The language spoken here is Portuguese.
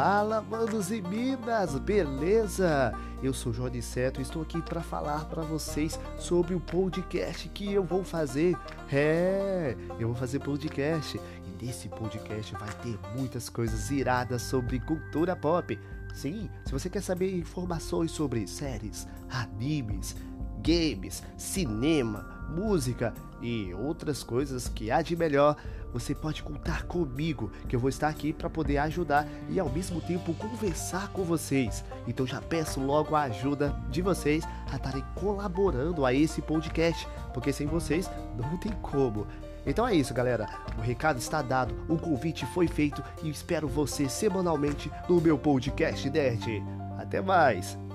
Fala, manos e minas, beleza? Eu sou Jorge Seto e estou aqui para falar para vocês sobre o podcast que eu vou fazer. É, eu vou fazer podcast e nesse podcast vai ter muitas coisas iradas sobre cultura pop. Sim, se você quer saber informações sobre séries, animes, games, cinema, música e outras coisas que há de melhor, você pode contar comigo, que eu vou estar aqui para poder ajudar e ao mesmo tempo conversar com vocês. Então já peço logo a ajuda de vocês a estarem colaborando a esse podcast, porque sem vocês não tem como. Então é isso, galera. O recado está dado, o convite foi feito e espero você semanalmente no meu podcast Nerd. Até mais!